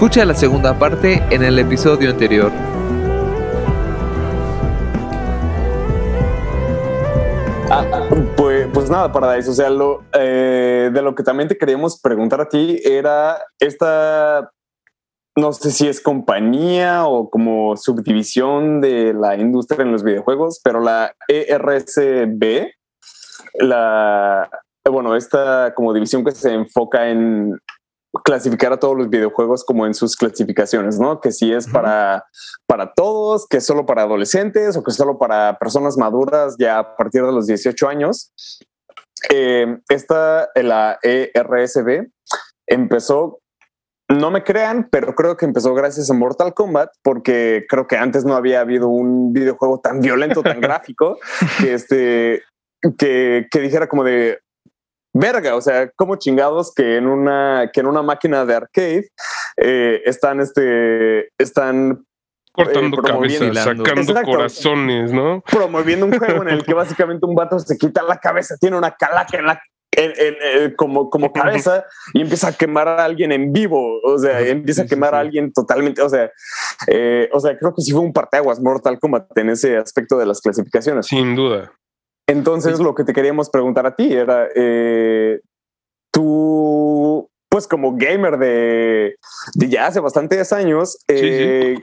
Escucha la segunda parte en el episodio anterior. Ah, pues, pues nada, Paradise, o sea, eh, de lo que también te queríamos preguntar a ti era esta, no sé si es compañía o como subdivisión de la industria en los videojuegos, pero la ERSB, la, bueno, esta como división que se enfoca en clasificar a todos los videojuegos como en sus clasificaciones, ¿no? Que si es para, para todos, que es solo para adolescentes o que es solo para personas maduras ya a partir de los 18 años. Eh, esta, la ERSB, empezó, no me crean, pero creo que empezó gracias a Mortal Kombat, porque creo que antes no había habido un videojuego tan violento, tan gráfico, que, este, que, que dijera como de, verga, o sea, como chingados que en una, que en una máquina de arcade eh, están, este, están cortando eh, cabezas, sacando corazones, ¿no? Promoviendo un juego en el que básicamente un vato se quita la cabeza, tiene una calaca en la como, como cabeza y empieza a quemar a alguien en vivo, o sea, empieza a quemar a alguien totalmente, o sea, eh, o sea, creo que sí fue un parteaguas Mortal Kombat en ese aspecto de las clasificaciones. Sin duda. Entonces, lo que te queríamos preguntar a ti era, eh, tú, pues como gamer de, ya hace bastantes años, eh,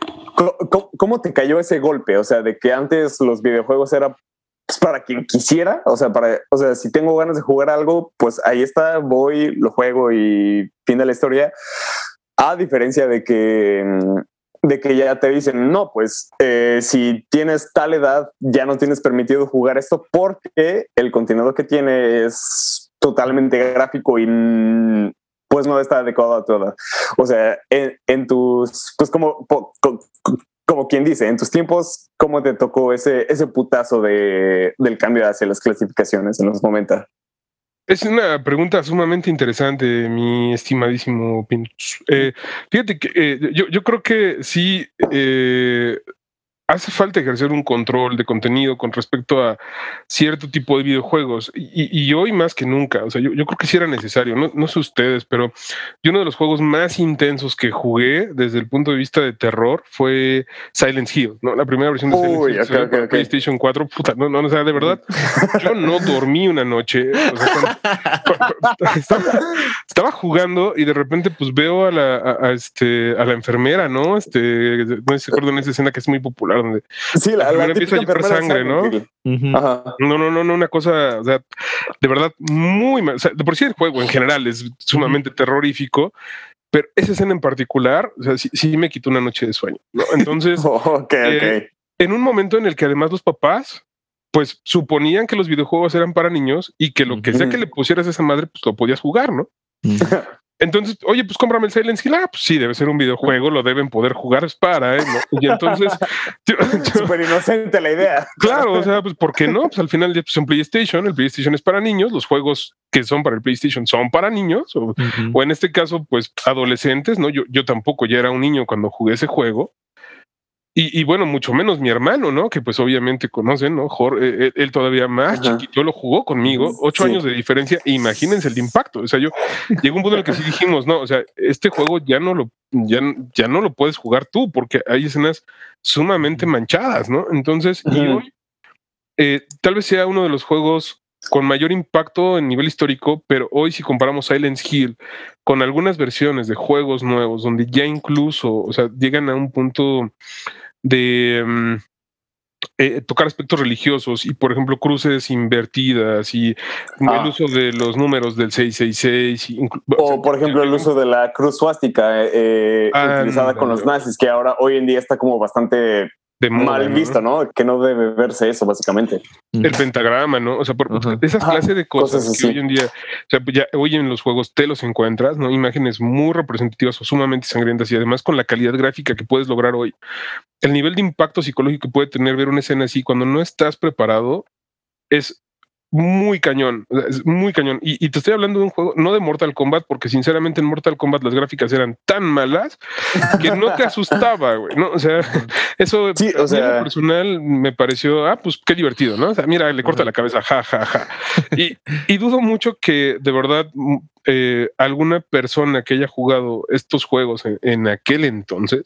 ¿cómo, te cayó ese golpe? O sea, de que antes los videojuegos eran pues, para quien quisiera, o sea, para, o sea, si tengo ganas de jugar algo, pues ahí está, voy, lo juego y fin de la historia. A diferencia de que mm, de que ya te dicen, no, pues eh, si tienes tal edad, ya no tienes permitido jugar esto porque el contenido que tiene es totalmente gráfico y pues no está adecuado a toda. O sea, en, tus, pues como, como, quien dice, en tus tiempos, ¿cómo te tocó ese, ese putazo de, del cambio hacia las clasificaciones en los momentos? Es una pregunta sumamente interesante, mi estimadísimo Pintos. Eh, fíjate que eh, yo, yo, creo que sí, eh, hace falta ejercer un control de contenido con respecto a cierto tipo de videojuegos y, hoy más que nunca, o sea, yo, creo que sí era necesario, no, no, sé ustedes, pero yo uno de los juegos más intensos que jugué desde el punto de vista de terror fue Silent Hill, ¿no? La primera versión de Silent Hill PlayStation 4, puta, no, no, o sea, de verdad, yo no dormí una noche, estaba, jugando y de repente pues veo a la, este, a la enfermera, ¿no? Este, no sé si recuerdan esa escena que es muy popular donde sí, la, la empieza a sangre, ¿no? No, no, no, no, una cosa, o sea, de verdad, muy mal. O sea, de por sí el juego en general es sumamente terrorífico, pero esa escena en particular, o sea, sí, sí me quitó una noche de sueño, ¿no? Entonces, eh, en un momento en el que además los papás, pues suponían que los videojuegos eran para niños y que lo que sea que le pusieras a esa madre, pues lo podías jugar, ¿no? Entonces, oye, pues cómprame el Silent Hill. Ah, pues sí, debe ser un videojuego, lo deben poder jugar, es para, ¿eh? Y entonces. Súper inocente la idea. Claro, o sea, pues ¿por qué no? Pues al final ya pues, un PlayStation, el PlayStation es para niños, los juegos que son para el PlayStation son para niños, o, o en este caso, pues adolescentes, ¿no? Yo, yo tampoco ya era un niño cuando jugué ese juego. Y, bueno, mucho menos mi hermano, ¿no? Que pues obviamente conocen, ¿no? Jorge, eh, él, todavía más chiquito lo jugó conmigo, ocho años de diferencia. imagínense el impacto. O sea, yo llegó un punto en el que sí dijimos, no, o sea, este juego ya no lo, ya, ya no lo puedes jugar tú porque hay escenas sumamente manchadas, ¿no? Entonces, y hoy, eh, tal vez sea uno de los juegos con mayor impacto en nivel histórico, pero hoy si comparamos Silent Hill con algunas versiones de juegos nuevos, donde ya incluso, o sea, llegan a un punto de mm, eh, tocar aspectos religiosos y, por ejemplo, cruces invertidas y el ah. uso de los números del 666. o, por ejemplo, el uso de la cruz suástica eh, eh, utilizada con los nazis, que ahora hoy en día está como bastante mal visto, ¿no? Que no debe verse eso, básicamente. El pentagrama, ¿no? O sea, por, esas clases de cosas, que hoy en día, o sea, ya hoy en los juegos te los encuentras, ¿no? Imágenes muy representativas o sumamente sangrientas y además con la calidad gráfica que puedes lograr hoy. El nivel de impacto psicológico que puede tener ver una escena así cuando no estás preparado es muy cañón, es muy cañón. Y, te estoy hablando de un juego, no de Mortal Kombat, porque sinceramente en Mortal Kombat las gráficas eran tan malas que no te asustaba, güey, ¿no? O sea, eso sí, o sea... personal me pareció, ah, pues qué divertido, ¿no? O sea, mira, le corta la cabeza, ja, ja, ja. Y, y dudo mucho que de verdad eh, alguna persona que haya jugado estos juegos en, aquel entonces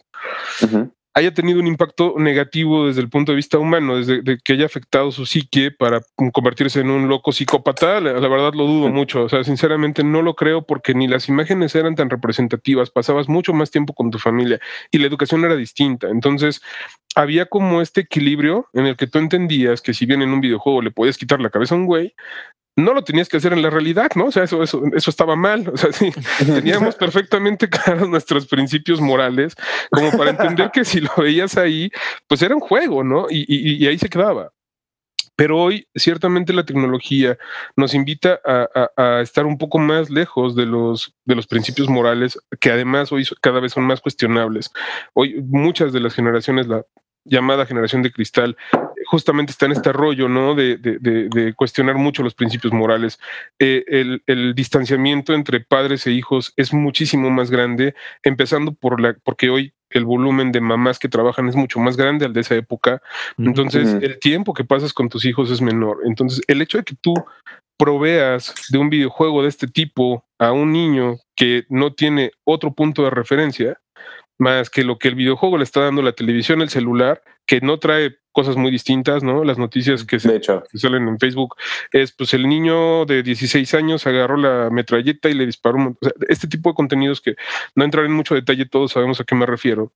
haya tenido un impacto negativo desde el punto de vista humano, desde que haya afectado su psique para convertirse en un loco psicópata, la, verdad lo dudo mucho. O sea, sinceramente no lo creo porque ni las imágenes eran tan representativas, pasabas mucho más tiempo con tu familia y la educación era distinta. Entonces, había como este equilibrio en el que tú entendías que si bien en un videojuego le podías quitar la cabeza a un güey, no lo tenías que hacer en la realidad, ¿no? O sea, eso, eso, eso estaba mal. O sea, sí, teníamos perfectamente claros nuestros principios morales, como para entender que si lo veías ahí, pues era un juego, ¿no? Y, y, ahí se quedaba. Pero hoy, ciertamente, la tecnología nos invita a, a, estar un poco más lejos de los, de los principios morales, que además hoy cada vez son más cuestionables. Hoy, muchas de las generaciones, la llamada generación de cristal, justamente está en este rollo, ¿no? De, de, cuestionar mucho los principios morales. Eh, el, el, distanciamiento entre padres e hijos es muchísimo más grande, empezando por la, porque hoy el volumen de mamás que trabajan es mucho más grande al de esa época. Entonces, el tiempo que pasas con tus hijos es menor. Entonces, el hecho de que tú proveas de un videojuego de este tipo a un niño que no tiene otro punto de referencia, más que lo que el videojuego le está dando la televisión, el celular, que no trae cosas muy distintas, ¿no? Las noticias que, se, salen en Facebook es, pues el niño de 16 años agarró la metralleta y le disparó. este tipo de contenidos que no entrar en mucho detalle, todos sabemos a qué me refiero.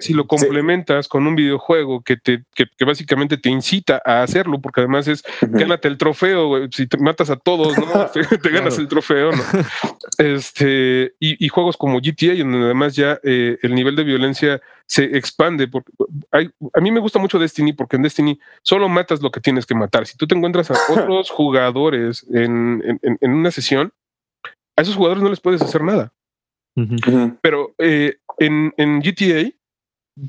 Si lo complementas con un videojuego que te que, básicamente te incita a hacerlo, porque además es gánate el trofeo, si te matas a todos, ¿no? te, ganas el trofeo, ¿no? Este, y, juegos como GTA, donde además ya eh, el nivel de violencia se expande. Porque hay, a mí me gusta mucho Destiny porque en Destiny solo matas lo que tienes que matar. Si tú te encuentras a otros jugadores en, en, una sesión, a esos jugadores no les puedes hacer nada. Pero eh, en, en GTA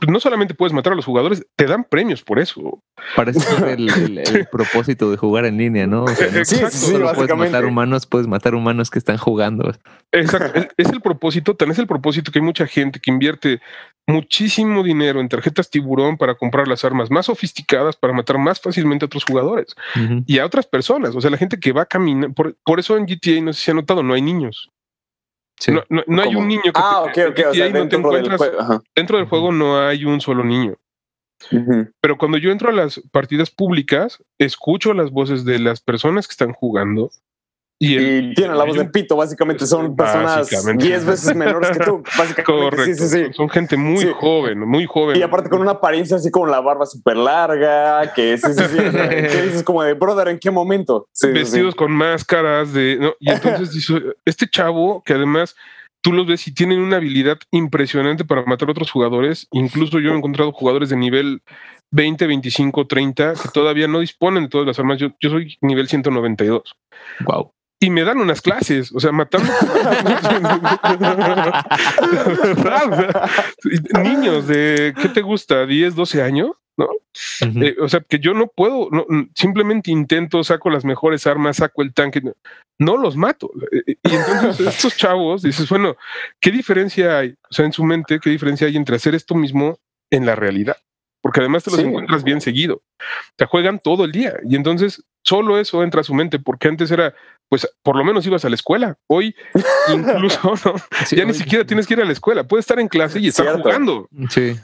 no solamente puedes matar a los jugadores, te dan premios por eso. Parece el, el, propósito de jugar en línea, ¿no? sí, sí, puedes matar humanos, puedes matar humanos que están jugando. Exacto. es, el propósito, tan es el propósito que hay mucha gente que invierte muchísimo dinero en tarjetas tiburón para comprar las armas más sofisticadas para matar más fácilmente a otros jugadores y a otras personas. O sea, la gente que va a caminar, por, por eso en GTA no sé si ha notado, no hay niños. No, hay un niño que ah, dentro, del juego, dentro del juego no hay un solo niño. Pero cuando yo entro a las partidas públicas, escucho las voces de las personas que están jugando y, tienen la voz de pito, básicamente son personas 10 veces menores que tú, básicamente. Correcto. Son gente muy joven, muy joven. Y aparte con una apariencia así como la barba súper larga, que sí, sí, sí. que dices como de, brother, ¿en qué momento? Vestidos con máscaras de... y entonces este chavo que además tú los ves y tienen una habilidad impresionante para matar a otros jugadores. Incluso yo he encontrado jugadores de nivel 20, 25, 30 que todavía no disponen de todas las armas. Yo, yo soy nivel 192. Wow y me dan unas clases, o sea, matando niños de, ¿qué te gusta? 10, 12 años, ¿no? Eh, o sea, que yo no puedo, simplemente intento, saco las mejores armas, saco el tanque, no los mato. Eh, eh, y entonces estos chavos, dices, bueno, ¿qué diferencia hay? O sea, en su mente, ¿qué diferencia hay entre hacer esto mismo en la realidad? Porque además te los encuentras bien seguido. Te juegan todo el día. Y entonces solo eso entra a su mente, porque antes era, pues por lo menos ibas a la escuela. Hoy incluso ¿no? ya ni siquiera tienes que ir a la escuela, puedes estar en clase y estar jugando. Sí.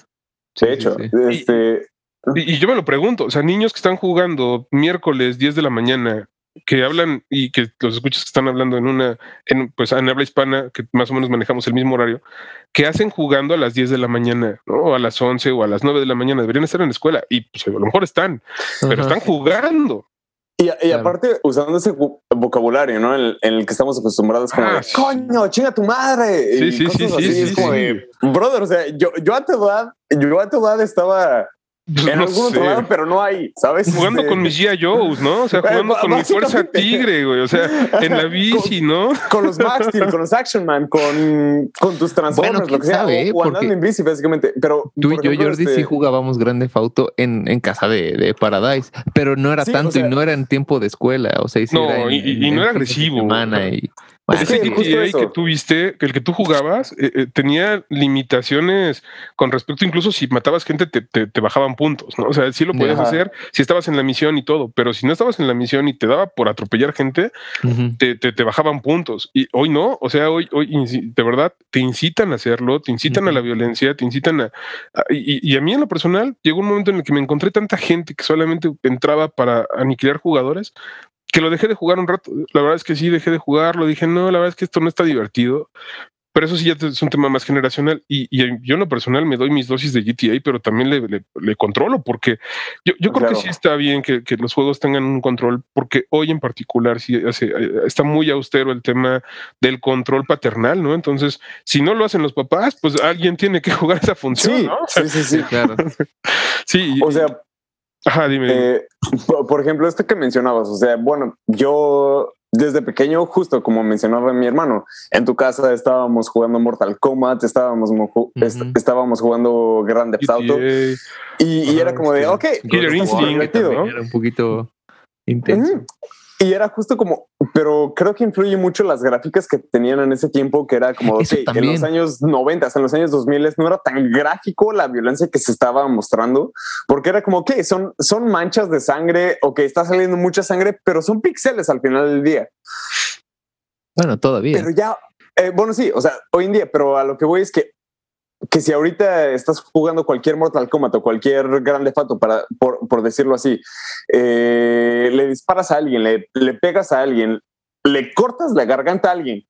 De hecho, este... Y, yo me lo pregunto, o sea, niños que están jugando miércoles 10 de la mañana, que hablan y que los escuchas que están hablando en una, en, pues en habla hispana, que más o menos manejamos el mismo horario, que hacen jugando a las 10 de la mañana, ¿no? O a las 11 o a las 9 de la mañana, deberían estar en la escuela y pues a lo mejor están, pero están jugando. Y, aparte, usando ese vocabulario, ¿no? En, el que estamos acostumbrados, como, ah, coño, chinga tu madre. Sí, sí, sí, sí, Es como de, brother, o sea, yo, yo a tu edad, yo a tu edad estaba En algún otro lado, pero no hay, ¿sabes? Jugando este, con mis G.I. Joe's, ¿no? O sea, jugando con mi fuerza tigre, güey. O sea, en la bici, ¿no? Con los Max Steel, con los Action Man, con, con tus Transformers, lo que sea. Sabe, o, andando en bici, básicamente. Pero tú y yo, Jordi, este... sí jugábamos Grande Fauto en, en casa de, de, Paradise, pero no era tanto y no era en tiempo de escuela. O sea, y no, y, no era agresivo. Y, ese GTA que tú viste, el que tú jugabas, eh, eh, tenía limitaciones con respecto, incluso si matabas gente, te, te, bajaban puntos, ¿no? O sea, sí lo podías hacer si estabas en la misión y todo, pero si no estabas en la misión y te daba por atropellar gente, te, te, bajaban puntos. Y hoy no, o sea, hoy, hoy de verdad te incitan a hacerlo, te incitan a la violencia, te incitan a. y, y, a mí en lo personal, llegó un momento en el que me encontré tanta gente que solamente entraba para aniquilar jugadores, que lo dejé de jugar un rato. La verdad es que sí, dejé de jugarlo. Dije, no, la verdad es que esto no está divertido. Pero eso sí ya es un tema más generacional. Y, yo en lo personal me doy mis dosis de GTA, pero también le, controlo, porque yo, yo creo que sí está bien que, los juegos tengan un control, porque hoy en particular sí está muy austero el tema del control paternal, ¿no? Entonces, si no lo hacen los papás, pues alguien tiene que jugar esa función, sí, ¿no? Sí, sí, sí, claro. sí. O sea, Ajá, dime. Eh, por, ejemplo, esto que mencionabas, o sea, bueno, yo desde pequeño, justo como mencionaba mi hermano, en tu casa estábamos jugando Mortal Kombat, estábamos, estábamos jugando Grande Theft Auto. Y, era como de, ok, Killer Instinct, era un poquito intenso. Y era justo como, pero creo que influye mucho las gráficas que tenían en ese tiempo, que era como, en los años 90, en los años 2000 no era tan gráfico la violencia que se estaba mostrando, porque era como, que son, son manchas de sangre o que está saliendo mucha sangre, pero son píxeles al final del día. Bueno, todavía. Pero ya, eh, bueno, sí, o sea, hoy en día, pero a lo que voy es que que si ahorita estás jugando cualquier Mortal Kombat o cualquier Grande Fato, para, por, decirlo así, eh, le disparas a alguien, le, le pegas a alguien, le cortas la garganta a alguien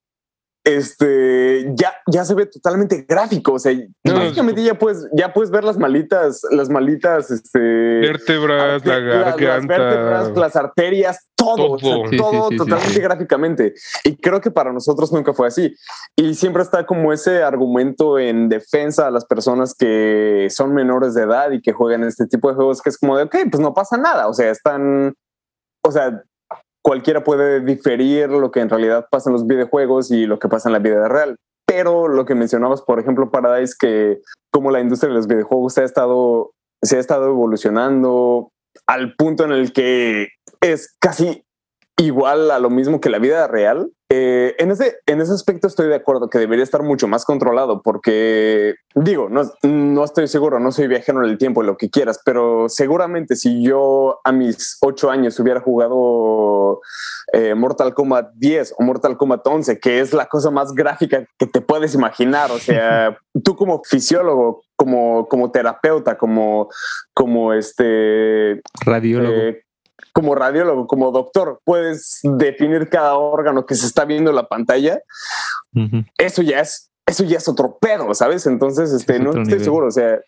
este ya, ya se ve totalmente gráfico. O sea, básicamente ya puedes, ya puedes ver las malitas, las malitas, este vértebras, la garganta, las, vértebras, las arterias, todo, todo, totalmente gráficamente. Y creo que para nosotros nunca fue así. Y siempre está como ese argumento en defensa a las personas que son menores de edad y que juegan este tipo de juegos que es como de, ok, pues no pasa nada. O sea, están, o sea, cualquiera puede diferir lo que en realidad pasa en los videojuegos y lo que pasa en la vida real. Pero lo que mencionabas, por ejemplo, Paradise, que como la industria de los videojuegos se ha estado, se ha estado evolucionando al punto en el que es casi igual a lo mismo que la vida real. Eh, en, ese, en ese aspecto estoy de acuerdo que debería estar mucho más controlado porque, digo, no, no estoy seguro, no soy viajero en el tiempo, lo que quieras, pero seguramente si yo a mis ocho años hubiera jugado eh, Mortal Kombat 10 o Mortal Kombat 11, que es la cosa más gráfica que te puedes imaginar, o sea, tú como fisiólogo, como, como terapeuta, como, como este... Radiólogo. Eh, como radiólogo, como doctor, puedes definir cada órgano que se está viendo en la pantalla, eso ya es, eso ya es otro pedo, ¿sabes? Entonces, este, no estoy seguro, o sea,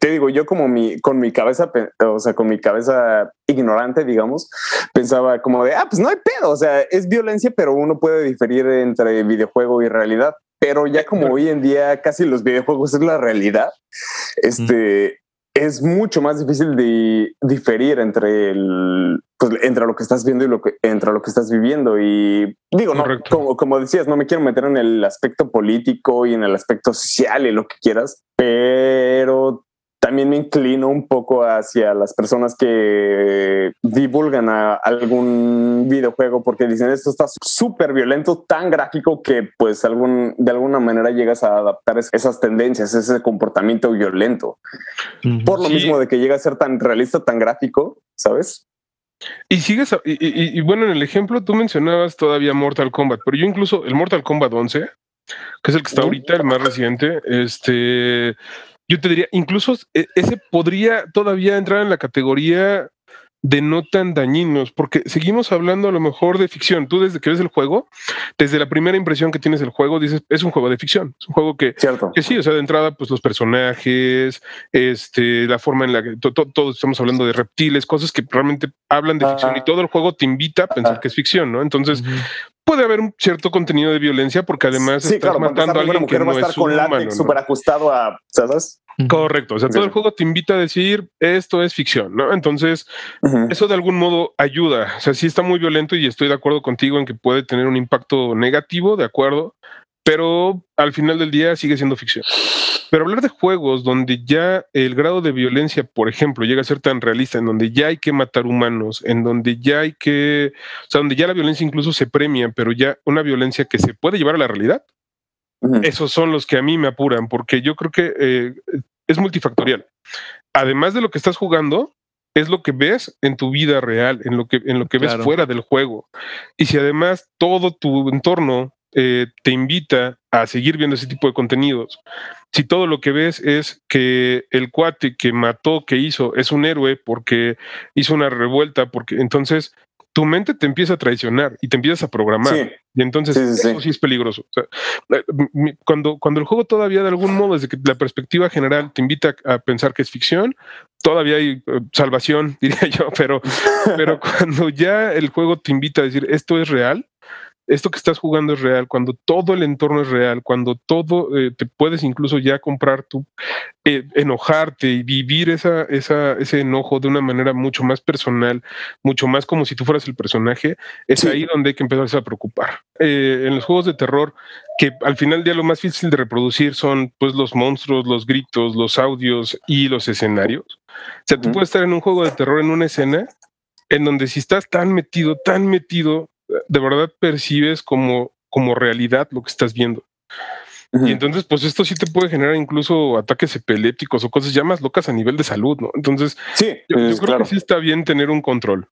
te digo, yo como mi, con mi cabeza, o sea, con mi cabeza ignorante, digamos, pensaba como de, ah, pues no hay pedo, o sea, es violencia, pero uno puede diferir entre videojuego y realidad. Pero ya como hoy en día casi los videojuegos es la realidad, este, es mucho más difícil de diferir entre el pues, entre lo que estás viendo y lo que entre lo que estás viviendo. Y digo no como, como decías no me quiero meter en el aspecto político y en el aspecto social y lo que quieras pero también me inclino un poco hacia las personas que divulgan a algún videojuego porque dicen esto está súper violento, tan gráfico que pues algún, de alguna manera llegas a adaptar esas tendencias, ese comportamiento violento. Por lo mismo de que llega a ser tan realista, tan gráfico, ¿sabes? Y sigues, y, y, bueno, en el ejemplo tú mencionabas todavía Mortal Kombat, pero yo incluso el Mortal Kombat 11, que es el que está ahorita, el más reciente, este, yo te diría, incluso e, ese podría todavía entrar en la categoría de no tan dañinos, porque seguimos hablando a lo mejor de ficción. Tú desde que ves el juego, desde la primera impresión que tienes del juego, dices, es un juego de ficción, es un juego que, Cierto. que sí, o sea, de entrada, pues los personajes, este, la forma en la que todos estamos hablando de reptiles, cosas que realmente hablan de ficción y todo el juego te invita a pensar que es ficción, ¿no? Entonces, puede haber un cierto contenido de violencia porque además sí, estás matando a alguien que no va a estar con látex súper ajustado a, ¿sabes? Correcto, o sea, todo el juego te invita a decir esto es ficción, ¿no? Entonces, eso de algún modo ayuda, o sea, sí está muy violento y estoy de acuerdo contigo en que puede tener un impacto negativo, de acuerdo, pero al final del día sigue siendo ficción. Pero hablar de juegos donde ya el grado de violencia, por ejemplo, llega a ser tan realista, en donde ya hay que matar humanos, en donde ya hay que, o sea, donde ya la violencia incluso se premia, pero ya una violencia que se puede llevar a la realidad, esos son los que a mí me apuran, porque yo creo que eh, es multifactorial. Además de lo que estás jugando, es lo que ves en tu vida real, en lo que, en lo que ves fuera del juego. Y si además todo tu entorno eh, te invita a seguir viendo ese tipo de contenidos, si todo lo que ves es que el cuate que mató, que hizo, es un héroe porque hizo una revuelta, porque entonces tu mente te empieza a traicionar y te empiezas a programar. Y entonces eso sí es peligroso. Eh, cuando, cuando el juego todavía de algún modo, desde que la perspectiva general te invita a pensar que es ficción, todavía hay eh, salvación, diría yo, pero, pero cuando ya el juego te invita a decir esto es real, esto que estás jugando es real, cuando todo el entorno es real, cuando todo eh, te puedes incluso ya comprar tu eh, enojarte y vivir esa, esa, ese enojo de una manera mucho más personal, mucho más como si tú fueras el personaje, es ahí donde hay que empezarse a preocupar. Eh, en los juegos de terror, que al final del día lo más difícil de reproducir son pues los monstruos, los gritos, los audios y los escenarios. O sea, tú puedes estar en un juego de terror en una escena en donde si estás tan metido, tan metido, de verdad percibes como, como realidad lo que estás viendo. Y entonces, pues esto sí te puede generar incluso ataques epilépticos o cosas ya más locas a nivel de salud, ¿no? Entonces, sí, yo, creo que sí está bien tener un control.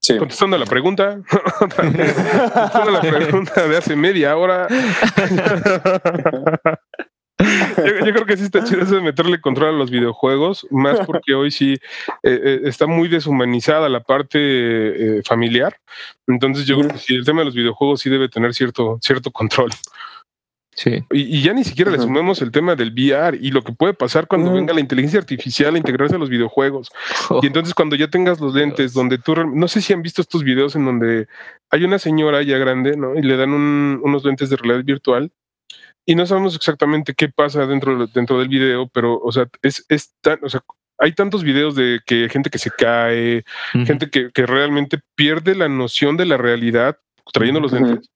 Sí. Contestando a la pregunta, contestando a la pregunta de hace media hora. yo, creo que sí está chido eso de meterle control a los videojuegos, más porque hoy sí eh, eh, está muy deshumanizada la parte eh, familiar. Entonces yo creo que sí, el tema de los videojuegos sí debe tener cierto, cierto control. Sí. Y, ya ni siquiera le sumemos el tema del VR y lo que puede pasar cuando venga la inteligencia artificial a integrarse a los videojuegos. Oh. Y entonces cuando ya tengas los lentes, donde tú, no sé si han visto estos videos en donde hay una señora ya grande, ¿no? Y le dan unos lentes de realidad virtual y no sabemos exactamente qué pasa dentro, dentro del video, pero, o sea, es, es tan, o sea, hay tantos videos de que gente que se cae, gente que, que, realmente pierde la noción de la realidad trayendo los lentes.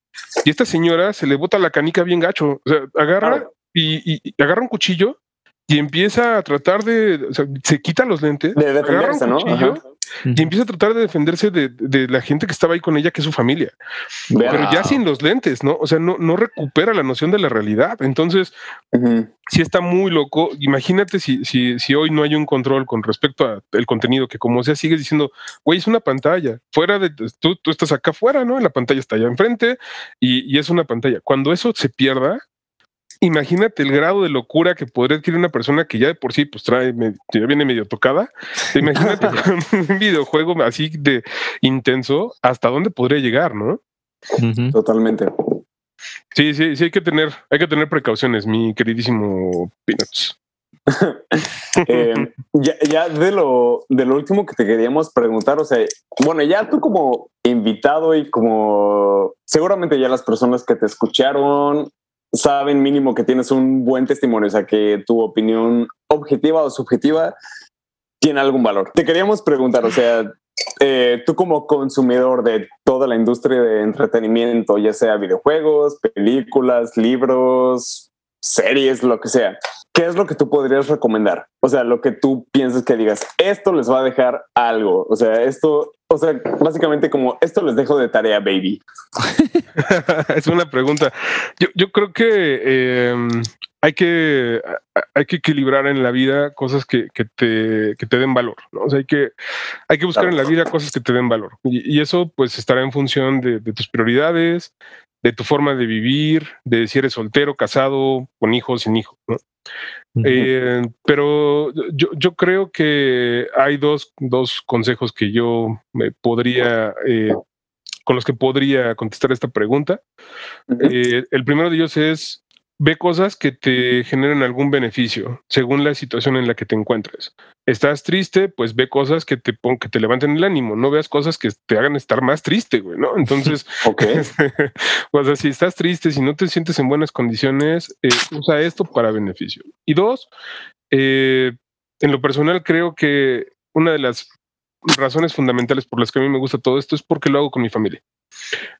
Y esta señora se le bota la canica bien gacho. O sea, agarra y, y, agarra un cuchillo y empieza a tratar de, o sea, se quita los lentes, de agarra un cuchillo y empieza a tratar de defenderse de, la gente que estaba ahí con ella, que es su familia. Pero ya sin los lentes, ¿no? O sea, no, no recupera la noción de la realidad. Entonces, si está muy loco. Imagínate si, si, si hoy no hay un control con respecto al contenido, que como sea, sigues diciendo, güey, es una pantalla. Fuera de tú, tú estás acá afuera, ¿no? La pantalla está allá enfrente y, y es una pantalla. Cuando eso se pierda, imagínate el grado de locura que podría adquirir una persona que ya de por sí pues trae, ya viene medio tocada. Imagínate un videojuego así de intenso, hasta dónde podría llegar, ¿no? Totalmente. Sí, sí, sí, hay que tener, hay que tener precauciones, mi queridísimo Peanuts. Eh, ya, ya, de lo de lo último que te queríamos preguntar, o sea, bueno, ya tú como invitado y como seguramente ya las personas que te escucharon saben mínimo que tienes un buen testimonio, o sea, que tu opinión objetiva o subjetiva tiene algún valor. Te queríamos preguntar, o sea, eh, tú como consumidor de toda la industria de entretenimiento, ya sea videojuegos, películas, libros, series, lo que sea, ¿qué es lo que tú podrías recomendar? O sea, lo que tú piensas que digas, esto les va a dejar algo. O sea, esto, o sea, básicamente como esto les dejo de tarea, baby. es una pregunta. Yo, yo creo que em, hay que hay que equilibrar en la vida cosas que, que, te, que te, den valor. ¿no? O sea, hay que, hay que buscar en la vida cosas que te den valor. Y, eso pues estará en función de, de, tus prioridades, de tu forma de vivir, de si eres soltero, casado, con hijos, sin hijos. ¿no? Eh, pero yo, yo, creo que hay dos, dos consejos que yo me podría, eh, con los que podría contestar esta pregunta. Eh, el primero de ellos es ve cosas que te generen algún beneficio según la situación en la que te encuentres. Estás triste, pues ve cosas que te que te levanten el ánimo, no veas cosas que te hagan estar más triste, güey, ¿no? Entonces, o sea, si estás triste, si no te sientes en buenas condiciones, eh, usa esto para beneficio. Y dos, eh, en lo personal creo que una de las razones fundamentales por las que a mí me gusta todo esto es porque lo hago con mi familia.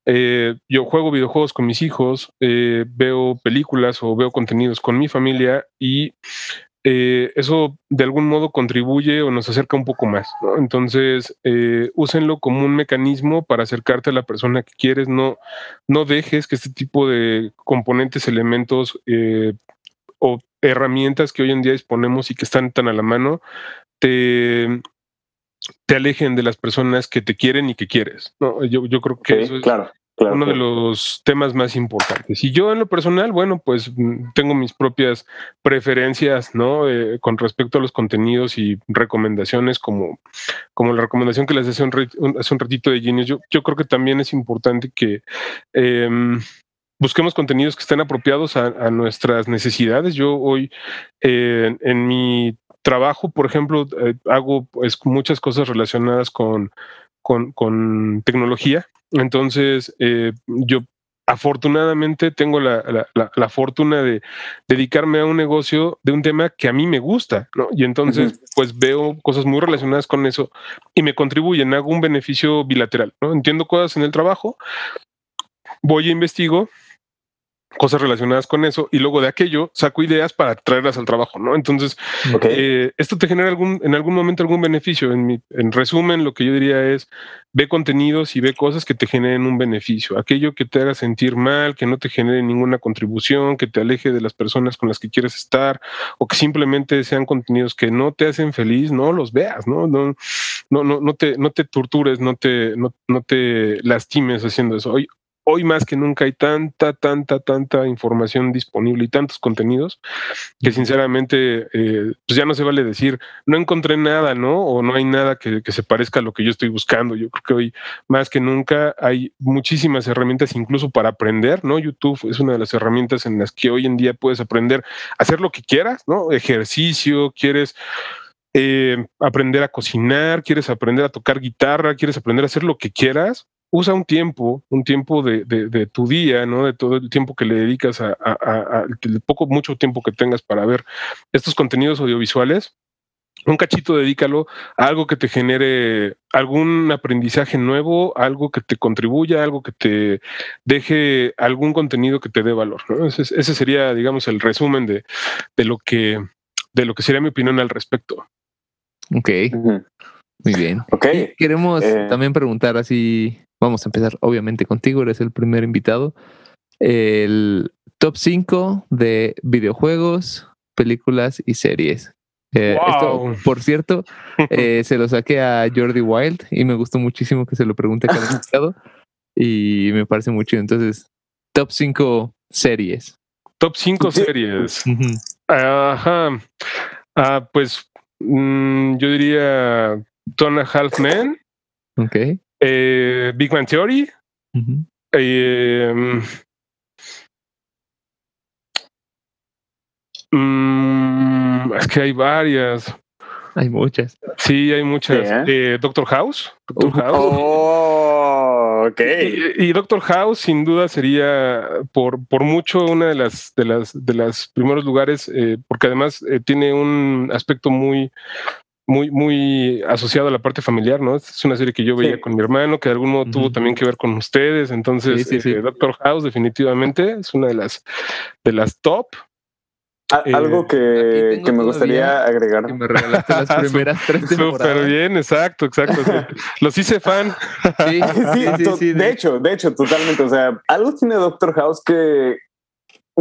Eh, yo juego videojuegos con mis hijos, eh, veo películas o veo contenidos con mi familia y eh, eso de algún modo contribuye o nos acerca un poco más. Entonces, úsenlo como un mecanismo para acercarte a la persona que quieres. No, no dejes que este tipo de componentes, elementos o herramientas que hoy en día disponemos y que están tan a la mano, te, te alejen de las personas que te quieren y que quieres. ¿no? Yo, yo creo que eso es uno de los temas más importantes. Y yo en lo personal, bueno, pues mm, tengo mis propias preferencias, ¿no? Eh, con respecto a los contenidos y recomendaciones, como, como la recomendación que les hace un, hace un ratito de Genius. Yo, yo creo que también es importante que... Em, busquemos contenidos que estén apropiados a, nuestras necesidades. Yo hoy eh, en mi trabajo, por ejemplo, eh, hago pues, muchas cosas relacionadas con, con, tecnología. Entonces, eh, yo afortunadamente tengo la, la, fortuna de dedicarme a un negocio de un tema que a mí me gusta, ¿no? Y entonces, pues veo cosas muy relacionadas con eso y me contribuyen, hago un beneficio bilateral, ¿no? Entiendo cosas en el trabajo, voy e investigo cosas relacionadas con eso y luego de aquello saco ideas para traerlas al trabajo, ¿no? Entonces, eh, esto te genera algún, en algún momento algún beneficio. En, mi, en resumen, lo que yo diría es, ve contenidos y ve cosas que te generen un beneficio. Aquello que te haga sentir mal, que no te genere ninguna contribución, que te aleje de las personas con las que quieres estar o que simplemente sean contenidos que no te hacen feliz, no los veas, ¿no? No, no, no, no te, no te tortures, no te, no, no te lastimes haciendo eso. Hoy, hoy más que nunca hay tanta, tanta, tanta información disponible y tantos contenidos que sinceramente eh, pues ya no se vale decir, no encontré nada, ¿no? O no hay nada que, se parezca a lo que yo estoy buscando. Yo creo que hoy más que nunca hay muchísimas herramientas incluso para aprender, ¿no? YouTube es una de las herramientas en las que hoy en día puedes aprender a hacer lo que quieras, ¿no? Ejercicio, quieres... Eh, aprender a cocinar, quieres aprender a tocar guitarra, quieres aprender a hacer lo que quieras, usa un tiempo, un tiempo de, de, tu día, ¿no? De todo el tiempo que le dedicas a, a, el poco, mucho tiempo que tengas para ver estos contenidos audiovisuales. Un cachito dedícalo a algo que te genere algún aprendizaje nuevo, algo que te contribuya, algo que te deje algún contenido que te dé valor. ¿no? Ese, ese sería, digamos, el resumen de, de, lo que, de lo que sería mi opinión al respecto. Ok. Muy bien. Ok. queremos eh, también preguntar así Vamos a empezar, obviamente, contigo, eres el primer invitado. El top 5 de videojuegos, películas y series. Eh, esto, por cierto, eh, se lo saqué a Jordi Wild y me gustó muchísimo que se lo pregunte cada invitado y me parece mucho. Entonces, top 5 series. Top 5 series. Ajá. Ah, pues mm, yo diría Tona Halfman. Ok. Eh, Big Man Theory. Eh, mm, es que hay varias. Hay muchas. Sí, hay muchas. Eh, Doctor House. Doctor House. Oh, ok. Y, Doctor House, sin duda, sería por, por mucho una de las de las de los primeros lugares, porque además tiene un aspecto muy muy, muy asociado a la parte familiar, ¿no? Es una serie que yo veía con mi hermano, que de algún modo tuvo también que ver con ustedes. Entonces, eh, Doctor House definitivamente es una de las de las top. algo eh, que, me gustaría agregar. Que me regalaste las primeras tres temporadas. Súper bien, exacto, exacto. Los hice fan. Sí, sí, sí, de hecho, de hecho, totalmente. O sea, algo tiene Doctor House que,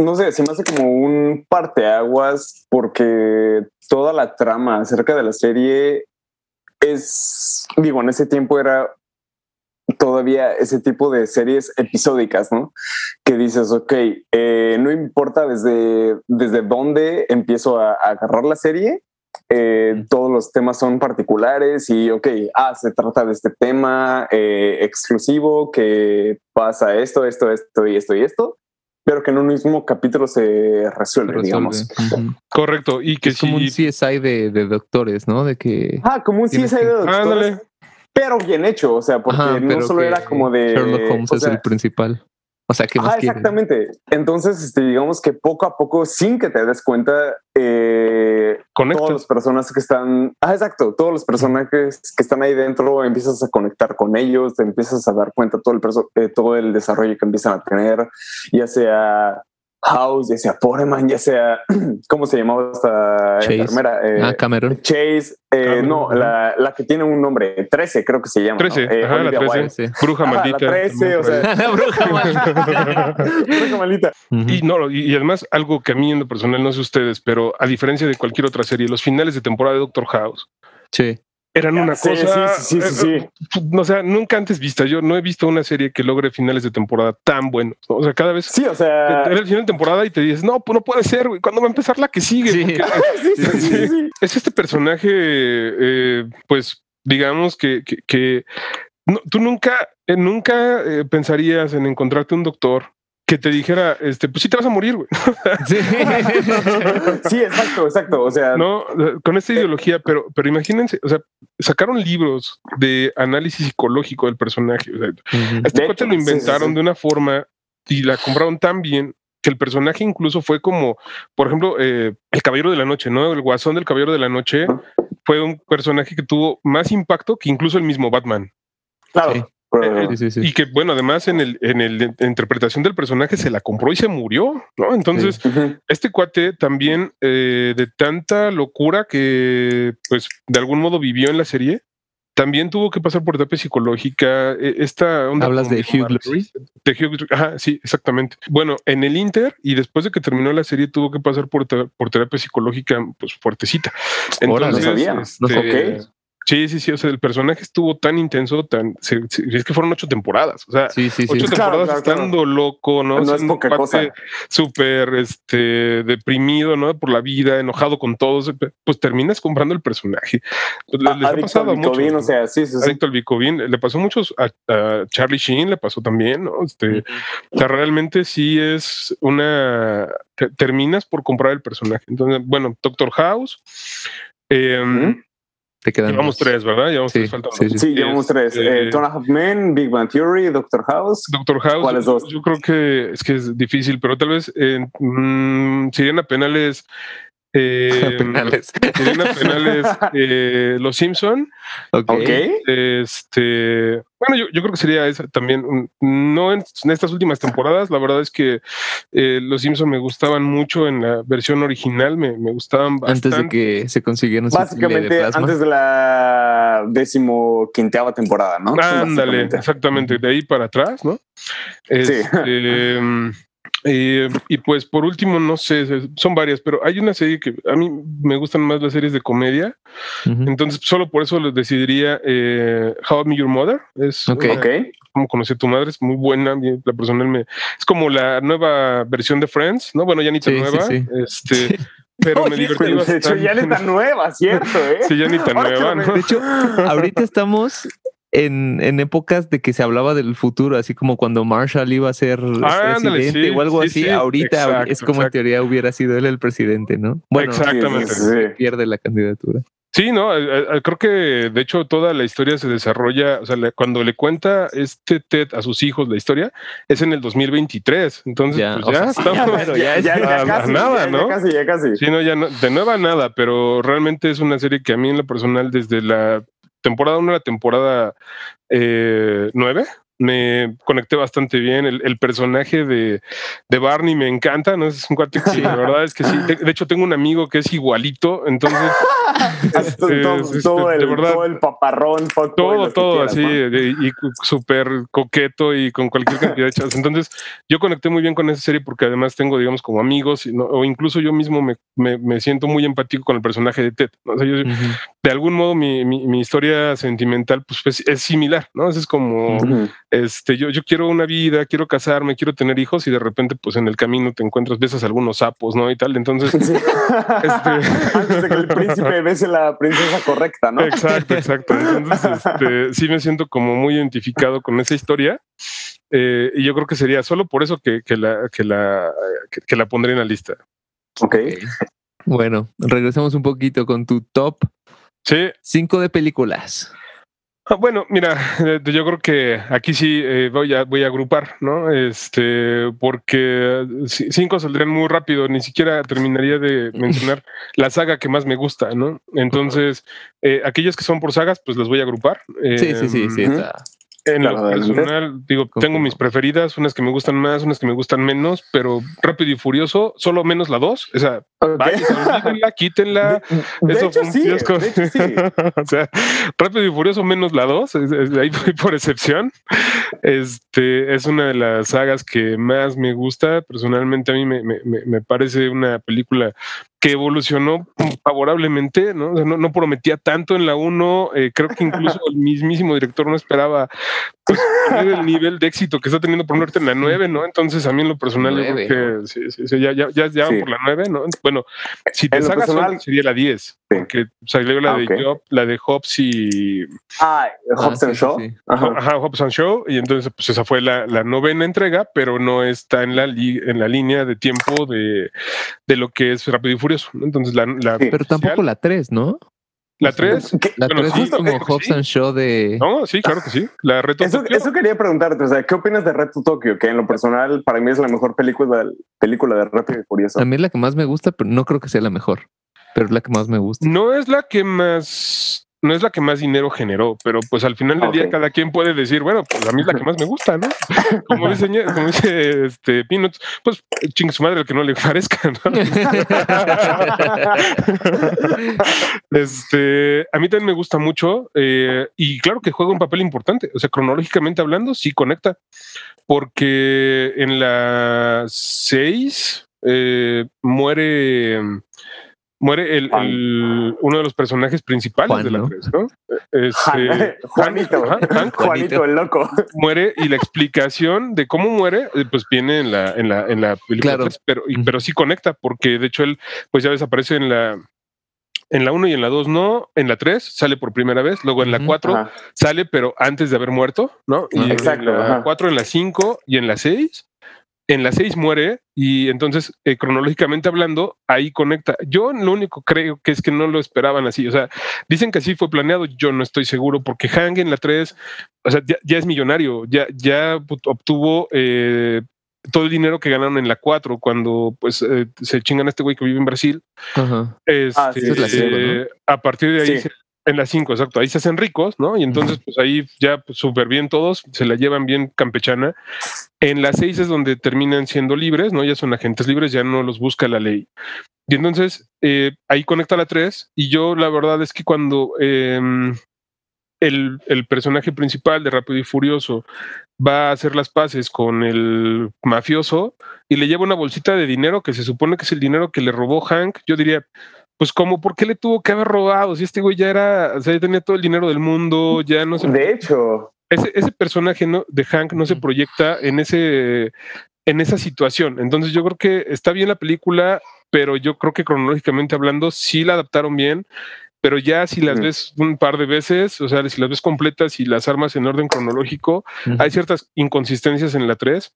no sé, se me hace como un parteaguas porque toda la trama acerca de la serie es, digo, en ese tiempo era todavía ese tipo de series episódicas, ¿no? Que dices, ok, eh, no importa desde, desde dónde empiezo a, agarrar la serie, eh, todos los temas son particulares y, ok, ah, se trata de este tema eh, exclusivo que pasa esto, esto, esto y esto y esto pero que en un mismo capítulo se resuelve, digamos. Correcto. Y que es como un CSI de, de, doctores, ¿no? De que. Ah, como un CSI de doctores. Pero bien hecho, o sea, porque no solo era como de. Sherlock Holmes es el principal. O sea, ¿qué más ah, exactamente. Entonces, este, digamos que poco a poco, sin que te des cuenta, eh, todas las personas que están, ah, exacto, todos los personajes que están ahí dentro, empiezas a conectar con ellos, te empiezas a dar cuenta todo el, eh, todo el desarrollo que empiezan a tener, ya sea House, ya sea Foreman, ya sea, ¿cómo se llamaba esta enfermera? Eh, ah, Cameron. Chase, eh, no, la, la, que tiene un nombre, 13 creo que se llama. 13, ¿no? eh, ajá, la 13. Bruja ajá, maldita. La 13, o sea. Bruja maldita. Bruja maldita. Y no, y, y, además algo que a mí en lo personal no sé ustedes, pero a diferencia de cualquier otra serie, los finales de temporada de Doctor House. Sí eran una cosa. Sí, sí, sí, eh, O sea, nunca antes vista. Yo no he visto una serie que logre finales de temporada tan buenos. O sea, cada vez. Sí, o sea. Era el final de temporada y te dices, no, pues no puede ser, güey. ¿Cuándo va a empezar la que sigue? es este personaje, eh, pues, digamos que, que, no, tú nunca, eh, nunca pensarías en encontrarte un doctor que te dijera, este, pues sí te vas a morir, güey. Sí. exacto, exacto. O sea, no, con esta ideología, pero, pero imagínense, o sea, sacaron libros de análisis psicológico del personaje. O sea, Este cuate lo inventaron de una forma y la compraron tan bien que el personaje incluso fue como, por ejemplo, eh, el Caballero de la Noche, ¿no? El Guasón del Caballero de la Noche fue un personaje que tuvo más impacto que incluso el mismo Batman. Claro. Eh, y que, bueno, además en el, en el interpretación del personaje se la compró y se murió, ¿no? Entonces, este cuate también eh, de tanta locura que, pues, de algún modo vivió en la serie, también tuvo que pasar por terapia psicológica. E, esta onda Hablas de Hugh. De Hugh Ajá, sí, exactamente. Bueno, en el Inter y después de que terminó la serie tuvo que pasar por, por terapia psicológica, pues fuertecita. Entonces, no sabía. Este, Sí, sí, sí. O sea, el personaje estuvo tan intenso, tan. es que fueron ocho temporadas. O sea, ocho temporadas estando loco, ¿no? No es poca cosa. Súper este, deprimido, ¿no? Por la vida, enojado con todos. Pues terminas comprando el personaje. Pues, les, ha pasado a muchos. O sea, sí, sí, Adicto al. Le pasó a muchos. A, Charlie Sheen le pasó también, ¿no? Este, O sea, realmente sí es una. terminas por comprar el personaje. Entonces, bueno, Doctor House. Eh, llevamos tres, ¿verdad? Llevamos sí, tres, faltan sí, sí, llevamos tres. Eh, eh of Men, Big Bang Theory, Doctor House. Doctor House. ¿Cuáles dos? Yo creo que es que es difícil, pero tal vez eh, mmm, Sirena Penales eh, penales. penales eh, Los Simpson. Ok. Este, bueno, yo, yo, creo que sería esa también. No en, estas últimas temporadas, la verdad es que eh, Los Simpson me gustaban mucho en la versión original, me, me gustaban bastante. Antes de que se consiguieran Básicamente, antes de la décimo quinteava temporada, ¿no? Ándale, exactamente, de ahí para atrás, ¿no? Este, sí. Eh, y pues por último, no sé, son varias, pero hay una serie que a mí me gustan más las series de comedia. Entonces, solo por eso les decidiría eh, How I Met Your Mother. Es okay. como conocí a tu madre, es muy buena. La personal me es como la nueva versión de Friends, ¿no? Bueno, ya ni tan nueva. Este, pero me divertí bastante. De hecho, ya ni tan nueva, ¿cierto? ¿eh? Sí, ya ni tan nueva. ¿no? De hecho, ahorita estamos en, en, épocas de que se hablaba del futuro, así como cuando Marshall iba a ser presidente o algo así, ahorita es como en teoría hubiera sido él el presidente, ¿no? Bueno, Exactamente. pierde la candidatura. Sí, no, eh, eh, creo que de hecho toda la historia se desarrolla, o sea, cuando le cuenta este Ted a sus hijos la historia, es en el 2023. Entonces, ya, pues ya estamos ya, ya, ya, casi, nada, ¿no? Ya casi, ya casi. Sí, no, ya no, de nueva nada, pero realmente es una serie que a mí en lo personal, desde la temporada 1 a la temporada 9, eh, me conecté bastante bien. El, personaje de, de, Barney me encanta, ¿no? Es un cuate que la verdad es que sí. De, hecho, tengo un amigo que es igualito, entonces. Este, todo, el, todo, el, paparrón, todo, todo así, y súper coqueto y con cualquier cantidad de chavos. Entonces, yo conecté muy bien con esa serie porque además tengo, digamos, como amigos, o incluso yo mismo me, me, siento muy empático con el personaje de Ted. O sea, yo, de algún modo, mi, mi, historia sentimental pues, es similar, ¿no? Es como este, yo, yo quiero una vida, quiero casarme, quiero tener hijos y de repente pues en el camino te encuentras, besas algunos sapos, ¿no? Y tal, entonces... Este Antes de que el príncipe bese la princesa correcta, ¿no? Exacto, exacto. Entonces, este, sí me siento como muy identificado con esa historia. Eh, y yo creo que sería solo por eso que, la, que, la, que, la pondré en la lista. Ok. Bueno, regresamos un poquito con tu top sí. cinco de películas. Ah, bueno, mira, eh, yo creo que aquí sí eh, voy, a, voy a agrupar, ¿no? Este, porque cinco saldrían muy rápido, ni siquiera terminaría de mencionar la saga que más me gusta, ¿no? Entonces, eh, aquellas que son por sagas, pues las voy a agrupar. sí, sí, sí, sí, está. En lo personal, digo, tengo mis preferidas, unas que me gustan más, unas que me gustan menos, pero Rápido y Furioso, solo menos la dos. O sea, váyanla, quítenla. Eso hecho, sí, o sea, Rápido y Furioso menos la dos, ahí por excepción. Este es una de las sagas que más me gusta. Personalmente, a mí me, me, me parece una película que evolucionó favorablemente, ¿no? no, prometía tanto en la 1, eh, creo que incluso el mismísimo director no esperaba pues, el nivel de éxito que está teniendo por norte en la 9, ¿no? Entonces a mí en lo personal yo creo que sí, sí, ya, ya, ya, por la 9, ¿no? Bueno, si te sacas sería la 10, porque salió la ah, de Job, la de Hobbs y... Ah, Hobbs and Show. Ajá. Hobbs and Show, y entonces pues esa fue la, la novena entrega, pero no está en la, en la línea de tiempo de, de lo que es Rápido y Furioso entonces, la, Pero tampoco la 3, ¿no? La 3, la 3 es como Hobbs and Show de. No, sí, claro que sí. La Reto eso, eso quería preguntarte, o sea, ¿qué opinas de Reto Tokio? Que en lo personal, para mí es la mejor película, película de Rápido y Furioso. A mí es la que más me gusta, pero no creo que sea la mejor. Pero es la que más me gusta. No es la que más no es la que más dinero generó, pero pues al final del día cada quien puede decir, bueno, pues a mí es la que más me gusta, ¿no? Como dice, como dice este Peanuts, pues chingue su madre el que no le parezca, ¿no? este, a mí también me gusta mucho eh, y claro que juega un papel importante, o sea, cronológicamente hablando, sí conecta, porque en la 6 eh, muere muere el, uno de los personajes principales de la 3, ¿no? Este, Juanito, Juanito. El loco. Muere y la explicación de cómo muere, eh, pues viene en la, en la, en la película pero, pero sí conecta, porque de hecho él, pues ya desaparece en la, en la 1 y en la 2 no, en la 3 sale por primera vez, luego en la 4 sale, pero antes de haber muerto, ¿no? Y Exacto, en la 4, en la 5 y en la 6 en la 6 muere y entonces eh, cronológicamente hablando ahí conecta. Yo lo único creo que es que no lo esperaban así, o sea, dicen que así fue planeado, yo no estoy seguro porque Hang en la 3, o sea, ya, es millonario, ya, ya obtuvo eh, todo el dinero que ganaron en la 4 cuando pues eh, se chingan a este güey que vive en Brasil. Este, a partir de ahí en las 5, exacto. Ahí se hacen ricos, ¿no? Y entonces, pues ahí ya pues, súper bien todos, se la llevan bien campechana. En las 6 es donde terminan siendo libres, ¿no? Ya son agentes libres, ya no los busca la ley. Y entonces, eh, ahí conecta la 3. Y yo, la verdad es que cuando em, el, el, personaje principal de Rápido y Furioso va a hacer las paces con el mafioso y le lleva una bolsita de dinero que se supone que es el dinero que le robó Hank, yo diría, pues como, ¿por qué le tuvo que haber robado? Si este güey ya era, o sea, ya tenía todo el dinero del mundo, ya no sé. De hecho. Ese, ese personaje ¿no? de Hank no se proyecta en ese, en esa situación. Entonces yo creo que está bien la película, pero yo creo que cronológicamente hablando sí la adaptaron bien. Pero ya si las ves un par de veces, o sea, si las ves completas y las armas en orden cronológico, hay ciertas inconsistencias en la 3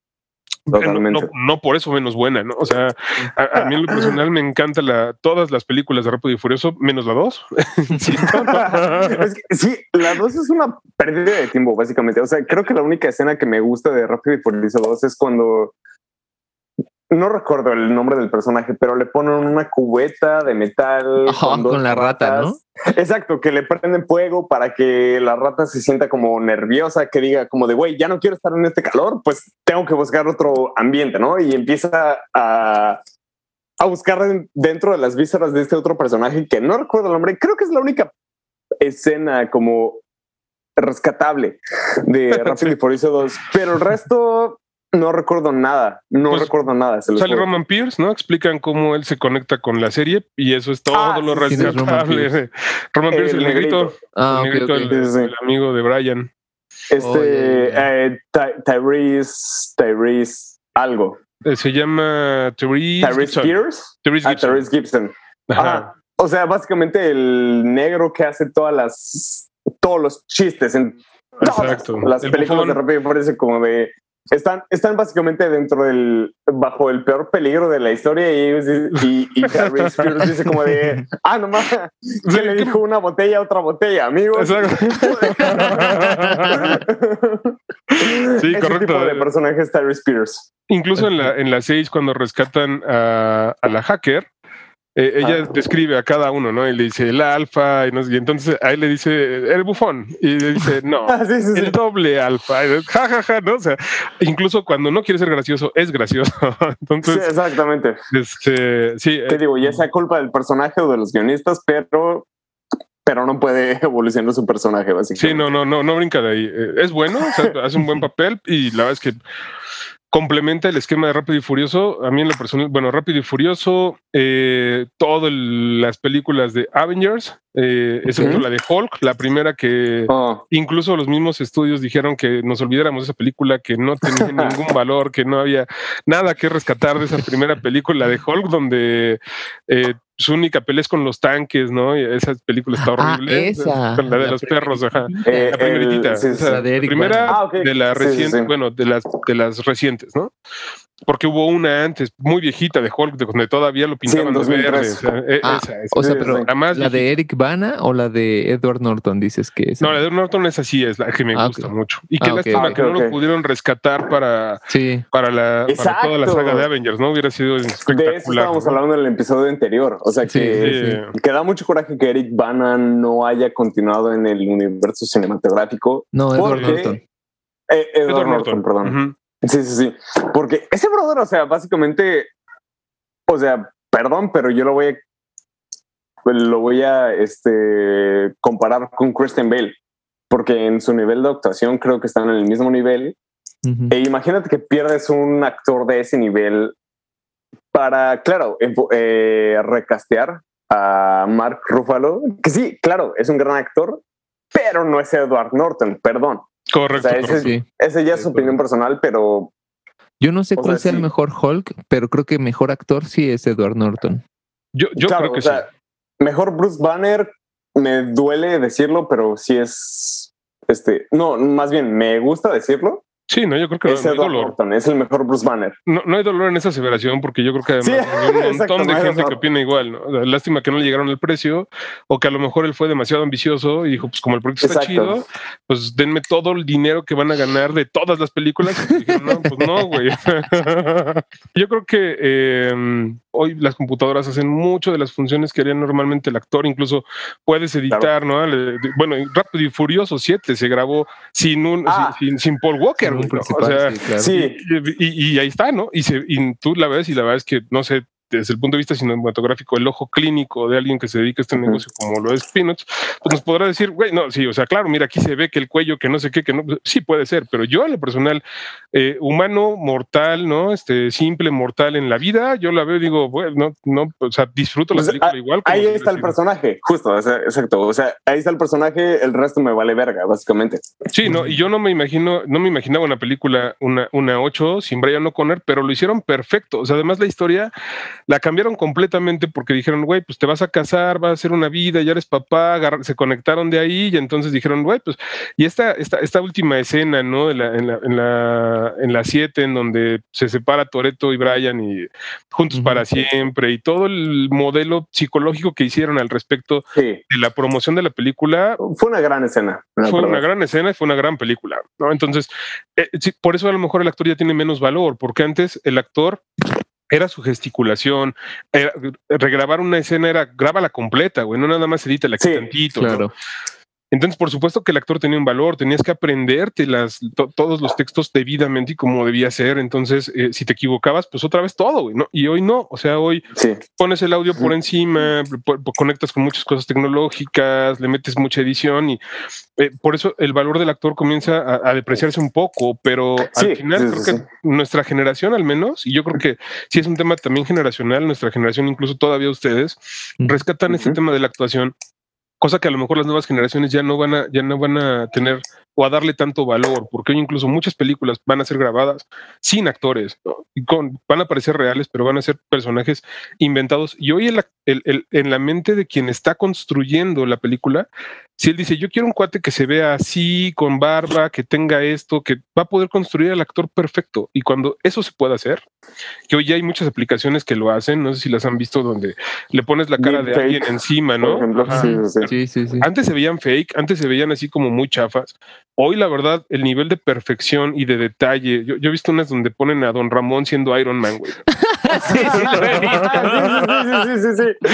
no, por eso menos buena, ¿no? O sea, a, mí en lo personal me encanta la, todas las películas de Rápido y Furioso, menos la 2. sí, la 2 es una pérdida de tiempo, básicamente. O sea, creo que la única escena que me gusta de Rápido y Furioso 2 es cuando no recuerdo el nombre del personaje, pero le ponen una cubeta de metal con, la rata, ¿no? Exacto, que le prenden fuego para que la rata se sienta como nerviosa, que diga como de, güey, ya no quiero estar en este calor, pues tengo que buscar otro ambiente, ¿no? Y empieza a, a buscar dentro de las vísceras de este otro personaje que no recuerdo el nombre, creo que es la única escena como rescatable de Rápido y Furioso 2, pero el resto no recuerdo nada, no pues, recuerdo nada. sale Roman Pierce, ¿no? Explican cómo él se conecta con la serie y eso es todo ah, lo rescatable. Roman Pierce, el, negrito, el, negrito, el, amigo de Brian. Este, eh, Tyrese, Tyrese, algo. Eh, se llama Tyrese, Tyrese Spears. Tyrese ah, Gibson. Ajá. O sea, básicamente el negro que hace todas las, todos los chistes en Exacto. las películas de Rápido parece como de están, están básicamente dentro del, bajo el peor peligro de la historia y, y, y Spears dice como de, ah, nomás, se le dijo una botella a otra botella, amigos. Sí, Ese correcto. tipo de personajes Terry Spears. Incluso en la, en la 6, cuando rescatan a, a la hacker, eh, ella ah. describe a cada uno, ¿no? Y le dice el alfa, y, no y entonces ahí le dice el bufón, y le dice, no, ah, el doble alfa, ja, ja, ja, ¿no? O sea, incluso cuando no quiere ser gracioso, es gracioso. entonces, sí, exactamente. Este, sí. Te digo, ya sea culpa del personaje o de los guionistas, pero pero no puede evolucionar su personaje, básicamente. Sí, no, no, no, no brinca de ahí. Eh, es bueno, hace un buen papel y la verdad es que complementa el esquema de Rápido y Furioso. A mí en lo personal, bueno, Rápido y Furioso, eh, todas las películas de Avengers, eh, excepto la de Hulk, la primera que oh. incluso los mismos estudios dijeron que nos olvidáramos de esa película, que no tenía ningún valor, que no había nada que rescatar de esa primera película de Hulk, donde eh, su única pelea es con los tanques, ¿no? Y esa película está ah, horrible. esa. Con la de los perros, ajá. Eh, la primeritita. la de primera ah, de la reciente, bueno, de las, de las recientes, ¿no? Porque hubo una antes, muy viejita de Hulk, donde todavía lo pintaban de verde. E, ah, o sea, pero ¿la de Eric Bana o la de Edward Norton dices que es? No, la de Edward Norton es así, es la que me gusta mucho. Y qué lástima que no lo pudieron rescatar para, para, la, para toda la saga de Avengers, ¿no? Hubiera sido espectacular. De eso estábamos hablando en el episodio anterior. O sea, que, que da mucho coraje que Eric Bana no haya continuado en el universo cinematográfico. No, Edward Norton. Eh, Edward, Norton, perdón. Sí, sí, sí. Porque ese brother, o sea, básicamente, o sea, perdón, pero yo lo voy a lo voy a este, comparar con Kristen Bale, porque en su nivel de actuación creo que están en el mismo nivel. E imagínate que pierdes un actor de ese nivel para, claro, eh, recastear a Mark Ruffalo, que sí, claro, es un gran actor, pero no es Edward Norton, perdón. Correcto. ese, ya es su opinión personal, pero. Yo no sé cuál sea, el mejor Hulk, pero creo que mejor actor sí es Edward Norton. Yo, yo creo que sí. Mejor Bruce Banner, me duele decirlo, pero sí es. Este, no, más bien, me gusta decirlo, Sí, no, yo creo que es no hay dolor. es el mejor Bruce Banner. No, no, hay dolor en esa aseveración porque yo creo que además hay un montón de gente que opina igual. ¿no? Lástima que no le llegaron al precio o que a lo mejor él fue demasiado ambicioso y dijo, pues como el proyecto está chido, pues denme todo el dinero que van a ganar de todas las películas. Y dijeron, no, pues no, güey. yo creo que eh, hoy las computadoras hacen mucho de las funciones que haría normalmente el actor, incluso puedes editar, ¿no? Bueno, Rápido y Furioso 7 se grabó sin un ah. sin, Paul Walker, o sea, sí, y, ahí está, ¿no? Y, se, y tú la ves y la verdad es que no sé, desde el punto de vista cinematográfico, el ojo clínico de alguien que se dedica a este negocio como lo es Peanuts, pues nos podrá decir, güey, no, sí, o sea, claro, mira, aquí se ve que el cuello, que no sé qué, que no, sí puede ser, pero yo a lo personal, eh, humano, mortal, ¿no? Este, simple, mortal en la vida, yo la veo y digo, bueno, no, no, o sea, disfruto la pues, película igual. Ahí está el personaje, justo, exacto, o sea, ahí está el personaje, el resto me vale verga, básicamente. Sí, no, y yo no me imagino, no me imaginaba una película, una, una 8 sin Brian O'Connor, pero lo hicieron perfecto, o sea, además la historia la cambiaron completamente porque dijeron, güey, pues te vas a casar, vas a hacer una vida, ya eres papá, se conectaron de ahí y entonces dijeron, güey, pues, y esta, esta, esta última escena, ¿no? En la, en la, en la, en la siete, en donde se separa Toreto y Brian y juntos para siempre y todo el modelo psicológico que hicieron al respecto de la promoción de la película. Fue una gran escena. Fue una gran escena y fue una gran película, ¿no? Entonces, eh, por eso a lo mejor el actor ya tiene menos valor, porque antes el actor era su gesticulación. regrabar una escena era grábala completa, güey, no nada más edita la sí, tantito. Claro. Entonces, por supuesto que el actor tenía un valor, tenías que aprenderte las, todos los textos debidamente y como debía ser. Entonces, eh, si te equivocabas, pues otra vez todo, güey, ¿no? Y hoy no, o sea, hoy pones el audio por encima, conectas con muchas cosas tecnológicas, le metes mucha edición y eh, por eso el valor del actor comienza a, depreciarse un poco, pero al final creo que nuestra generación al menos, y yo creo que si es un tema también generacional, nuestra generación, incluso todavía ustedes, rescatan este tema de la actuación cosa que a lo mejor las nuevas generaciones ya no van a, ya no van a tener o a darle tanto valor, porque hoy incluso muchas películas van a ser grabadas sin actores, y con, van a parecer reales, pero van a ser personajes inventados. Y hoy en la mente de quien está construyendo la película, si él dice, yo quiero un cuate que se vea así, con barba, que tenga esto, que va a poder construir al actor perfecto. Y cuando eso se puede hacer, que hoy ya hay muchas aplicaciones que lo hacen, no sé si las han visto, donde le pones la cara de alguien encima, ¿no? Sí, sí, sí. Antes se veían fake, antes se veían así como muy chafas. Hoy, la verdad, el nivel de perfección y de detalle, yo, yo he visto unas donde ponen a Don Ramón siendo Iron Man, güey. sí, sí, sí, sí,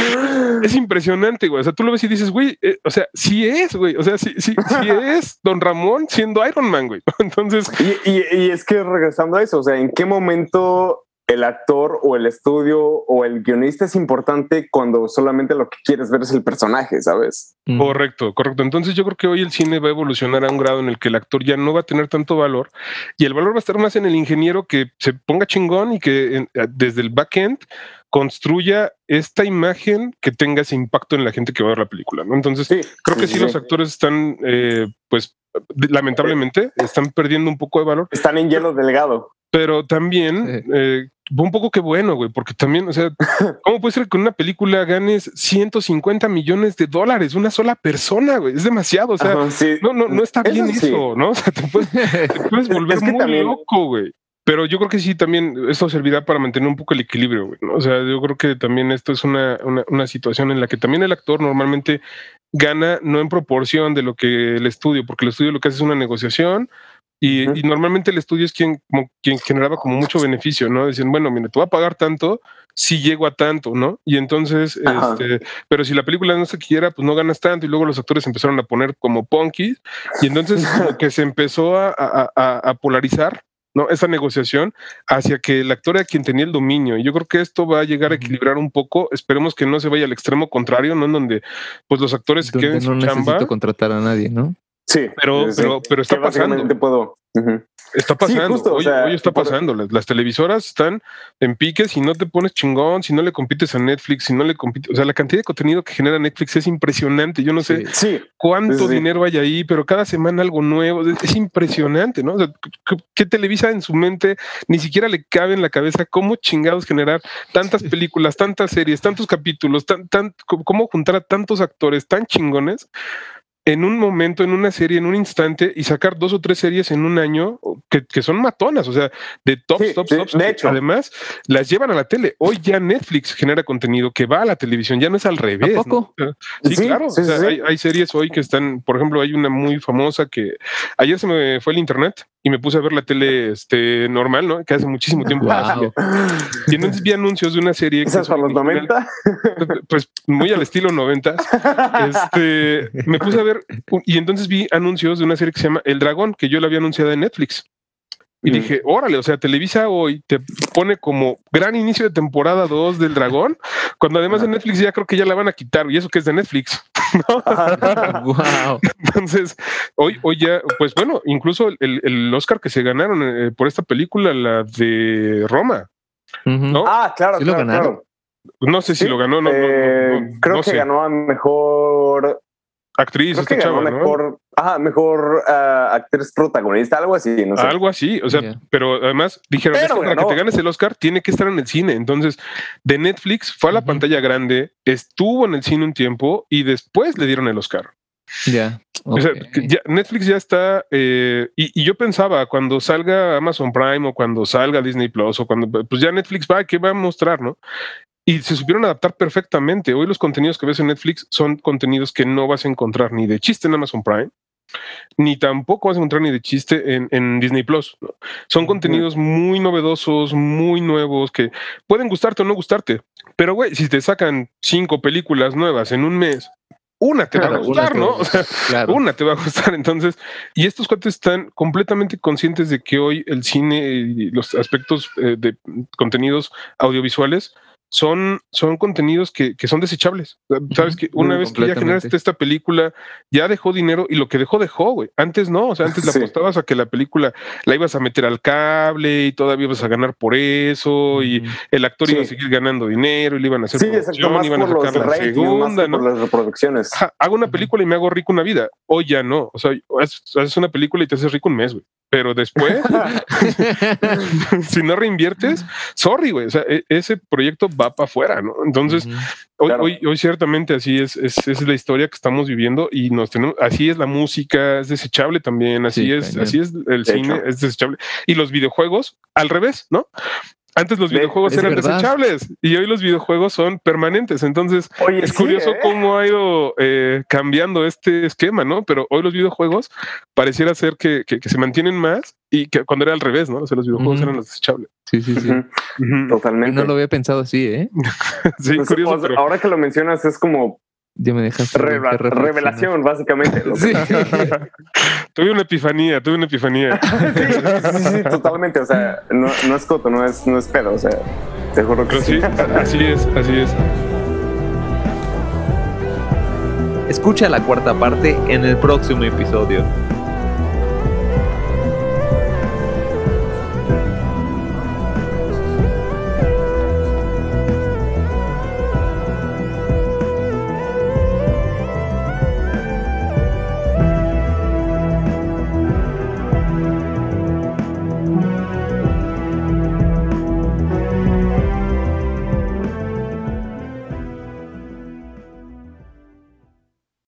Es impresionante, güey. O sea, tú lo ves y dices, güey, eh, o sea, sí es, güey. O sea, sí, sí, sí es Don Ramón siendo Iron Man, güey. Entonces. Y, y, y es que regresando a eso, o sea, ¿en qué momento el actor o el estudio o el guionista es importante cuando solamente lo que quieres ver es el personaje, ¿sabes? Correcto, correcto. Entonces yo creo que hoy el cine va a evolucionar a un grado en el que el actor ya no va a tener tanto valor y el valor va a estar más en el ingeniero que se ponga chingón y que desde el backend construya esta imagen que tenga ese impacto en la gente que va a ver la película, ¿no? Entonces creo que sí, los actores están, eh, pues lamentablemente, están perdiendo un poco de valor. Están en hielo delgado. Pero también eh, un poco que bueno, güey, porque también, o sea, ¿cómo puede ser que con una película ganes 150 millones de dólares? Una sola persona, güey, es demasiado, o sea, no, no, no está bien eso, ¿no? O sea, te puedes, volver muy loco, güey. Pero yo creo que sí, también esto servirá para mantener un poco el equilibrio, güey. ¿no? O sea, yo creo que también esto es una, una, una, situación en la que también el actor normalmente gana no en proporción de lo que el estudio, porque el estudio lo que hace es una negociación, y, normalmente el estudio es quien, como, quien generaba como mucho beneficio, ¿no? Dicen, bueno, mire, te voy a pagar tanto si llego a tanto, ¿no? Y entonces, este, pero si la película no se quiera, pues no ganas tanto. Y luego los actores empezaron a poner como punky. Y entonces como que se empezó a, a, polarizar, ¿no? Esa negociación hacia que el actor era quien tenía el dominio. Y yo creo que esto va a llegar a equilibrar un poco. Esperemos que no se vaya al extremo contrario, ¿no? En donde pues los actores se queden no necesito contratar a nadie, ¿no? Sí, pero, pero, pero está pasando. puedo. Está pasando, hoy, está pasando. Las, televisoras están en pique si no te pones chingón, si no le compites a Netflix, si no le compites. O sea, la cantidad de contenido que genera Netflix es impresionante. Yo no sé cuánto dinero hay ahí, pero cada semana algo nuevo. Es, impresionante, ¿no? O sea, ¿qué Televisa en su mente ni siquiera le cabe en la cabeza cómo chingados generar tantas películas, tantas series, tantos capítulos, tan, tan, cómo juntar a tantos actores tan chingones en un momento, en una serie, en un instante y sacar dos o tres series en un año que, son matonas, o sea, de top, top, top. De hecho. Además, las llevan a la tele. Hoy ya Netflix genera contenido que va a la televisión, ya no es al revés. poco? Sí, claro. hay, series hoy que están, por ejemplo, hay una muy famosa que ayer se me fue el internet y me puse a ver la tele este, normal, ¿no? Que hace muchísimo tiempo. Y entonces vi anuncios de una serie. ¿Esas para los 90? Pues muy al estilo 90. Este, me puse a ver y entonces vi anuncios de una serie que se llama El Dragón, que yo la había anunciado en Netflix. Y dije, órale, o sea, Televisa hoy te pone como gran inicio de temporada 2 del Dragón, cuando además de Netflix ya creo que ya la van a quitar, y eso que es de Netflix. wow. Entonces, hoy, hoy ya, pues bueno, incluso el, el Oscar que se ganaron eh, por esta película, la de Roma. ¿no? Ah, claro, lo ganaron? No sé si lo ganó, no, eh, creo que ganó a mejor actriz, esta chava, mejor, ajá, mejor uh, actriz protagonista, algo así, no sé. Algo así, o sea, pero además dijeron, que para que te ganes el Oscar tiene que estar en el cine. Entonces, de Netflix fue a la pantalla grande, estuvo en el cine un tiempo y después le dieron el Oscar. Ya. O sea, Netflix ya está, eh, y, yo pensaba, cuando salga Amazon Prime o cuando salga Disney Plus o cuando, pues ya Netflix va, ¿qué va a mostrar, no? y se supieron adaptar perfectamente. Hoy los contenidos que ves en Netflix son contenidos que no vas a encontrar ni de chiste en Amazon Prime, ni tampoco vas a encontrar ni de chiste en, Disney Plus. Son contenidos muy novedosos, muy nuevos, que pueden gustarte o no gustarte. Pero, güey, si te sacan cinco películas nuevas en un mes, una te va a gustar, ¿no? O sea, una te va a gustar. Entonces, y estos cuates están completamente conscientes de que hoy el cine y los aspectos eh, de contenidos audiovisuales son, son contenidos que, que son desechables. Sabes que una vez que ya generaste esta película, ya dejó dinero y lo que dejó, dejó, güey. Antes no, o sea, antes le apostabas a que la película la ibas a meter al cable y todavía ibas a ganar por eso y el actor iba a seguir ganando dinero y le iban a hacer sí, producción, iban a sacar la segunda, ¿no? Por las reproducciones. hago una película y me hago rico una vida. Hoy ya no. O sea, haces una película y te haces rico un mes, güey pero después, si no reinviertes, sorry, güey, o sea, e, ese proyecto va para afuera, ¿no? Entonces, hoy, hoy, ciertamente así es, es, la historia que estamos viviendo y nos tenemos, así es la música, es desechable también, así es, así es el cine, es desechable. Y los videojuegos, al revés, ¿no? Antes los videojuegos eran desechables y hoy los videojuegos son permanentes. Entonces es curioso ¿eh? cómo ha ido eh, cambiando este esquema, ¿no? Pero hoy los videojuegos pareciera ser que, se mantienen más y que cuando era al revés, ¿no? O sea, los videojuegos eran los desechables. Sí, sí, sí. Totalmente. No lo había pensado así, ¿eh? sí, pues, curioso. Ahora que lo mencionas es como ya me dejaste. revelación, básicamente. tuve una epifanía, tuve una epifanía. sí, sí, totalmente. O sea, no, no, es coto, no es, no es pedo. O sea, te juro que sí. Así es, así es. Escucha la cuarta parte en el próximo episodio.